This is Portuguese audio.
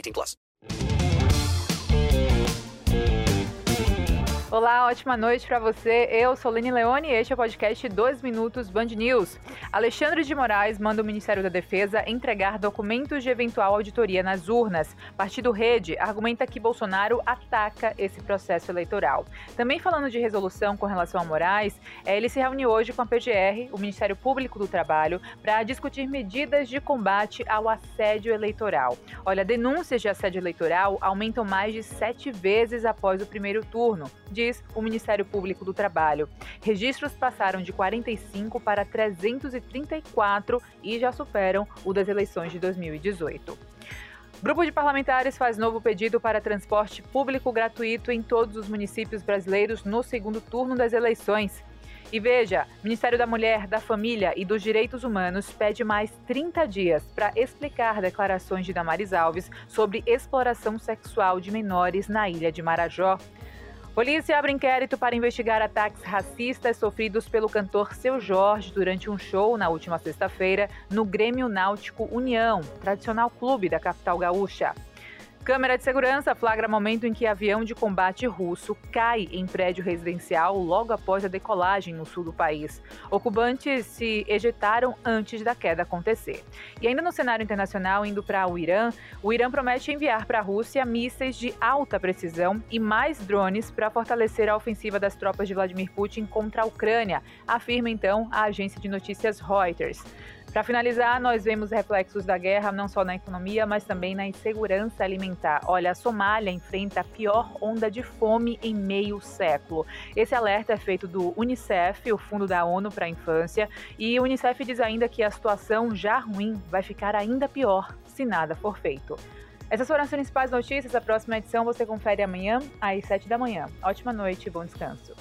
18 plus. Olá, ótima noite para você. Eu sou Lene Leone e este é o podcast 2 Minutos Band News. Alexandre de Moraes manda o Ministério da Defesa entregar documentos de eventual auditoria nas urnas. Partido Rede argumenta que Bolsonaro ataca esse processo eleitoral. Também falando de resolução com relação a Moraes, eh, ele se reuniu hoje com a PGR, o Ministério Público do Trabalho, para discutir medidas de combate ao assédio eleitoral. Olha, denúncias de assédio eleitoral aumentam mais de sete vezes após o primeiro turno diz o Ministério Público do Trabalho. Registros passaram de 45 para 334 e já superam o das eleições de 2018. Grupo de parlamentares faz novo pedido para transporte público gratuito em todos os municípios brasileiros no segundo turno das eleições. E veja, Ministério da Mulher, da Família e dos Direitos Humanos pede mais 30 dias para explicar declarações de Damares Alves sobre exploração sexual de menores na ilha de Marajó. Polícia abre inquérito para investigar ataques racistas sofridos pelo cantor Seu Jorge durante um show na última sexta-feira no Grêmio Náutico União, tradicional clube da capital gaúcha. Câmera de segurança flagra momento em que avião de combate russo cai em prédio residencial logo após a decolagem no sul do país. Ocupantes se ejetaram antes da queda acontecer. E ainda no cenário internacional, indo para o Irã, o Irã promete enviar para a Rússia mísseis de alta precisão e mais drones para fortalecer a ofensiva das tropas de Vladimir Putin contra a Ucrânia, afirma então a agência de notícias Reuters. Para finalizar, nós vemos reflexos da guerra não só na economia, mas também na insegurança alimentar. Olha, a Somália enfrenta a pior onda de fome em meio século. Esse alerta é feito do Unicef, o Fundo da ONU para a Infância, e o Unicef diz ainda que a situação já ruim vai ficar ainda pior se nada for feito. Essas foram as principais notícias. A próxima edição você confere amanhã às 7 da manhã. Ótima noite e bom descanso.